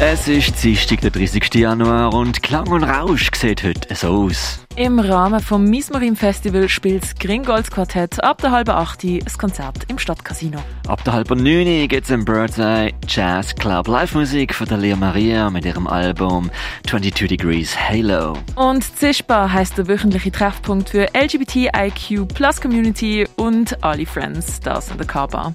Es ist Dienstag, der 30. Januar und Klang und Rausch sieht heute so aus. Im Rahmen vom Mismarim Festival spielt das Gringolds Quartett ab der halben 8 Uhr ein Konzert im Stadtcasino. Ab der halben 9 Uhr geht's im Birdseye Jazz Club Live-Musik von der Lea Maria mit ihrem Album 22 Degrees Halo. Und Zischbar heisst der wöchentliche Treffpunkt für LGBTIQ Plus Community und alle Friends, das in der K-Bar.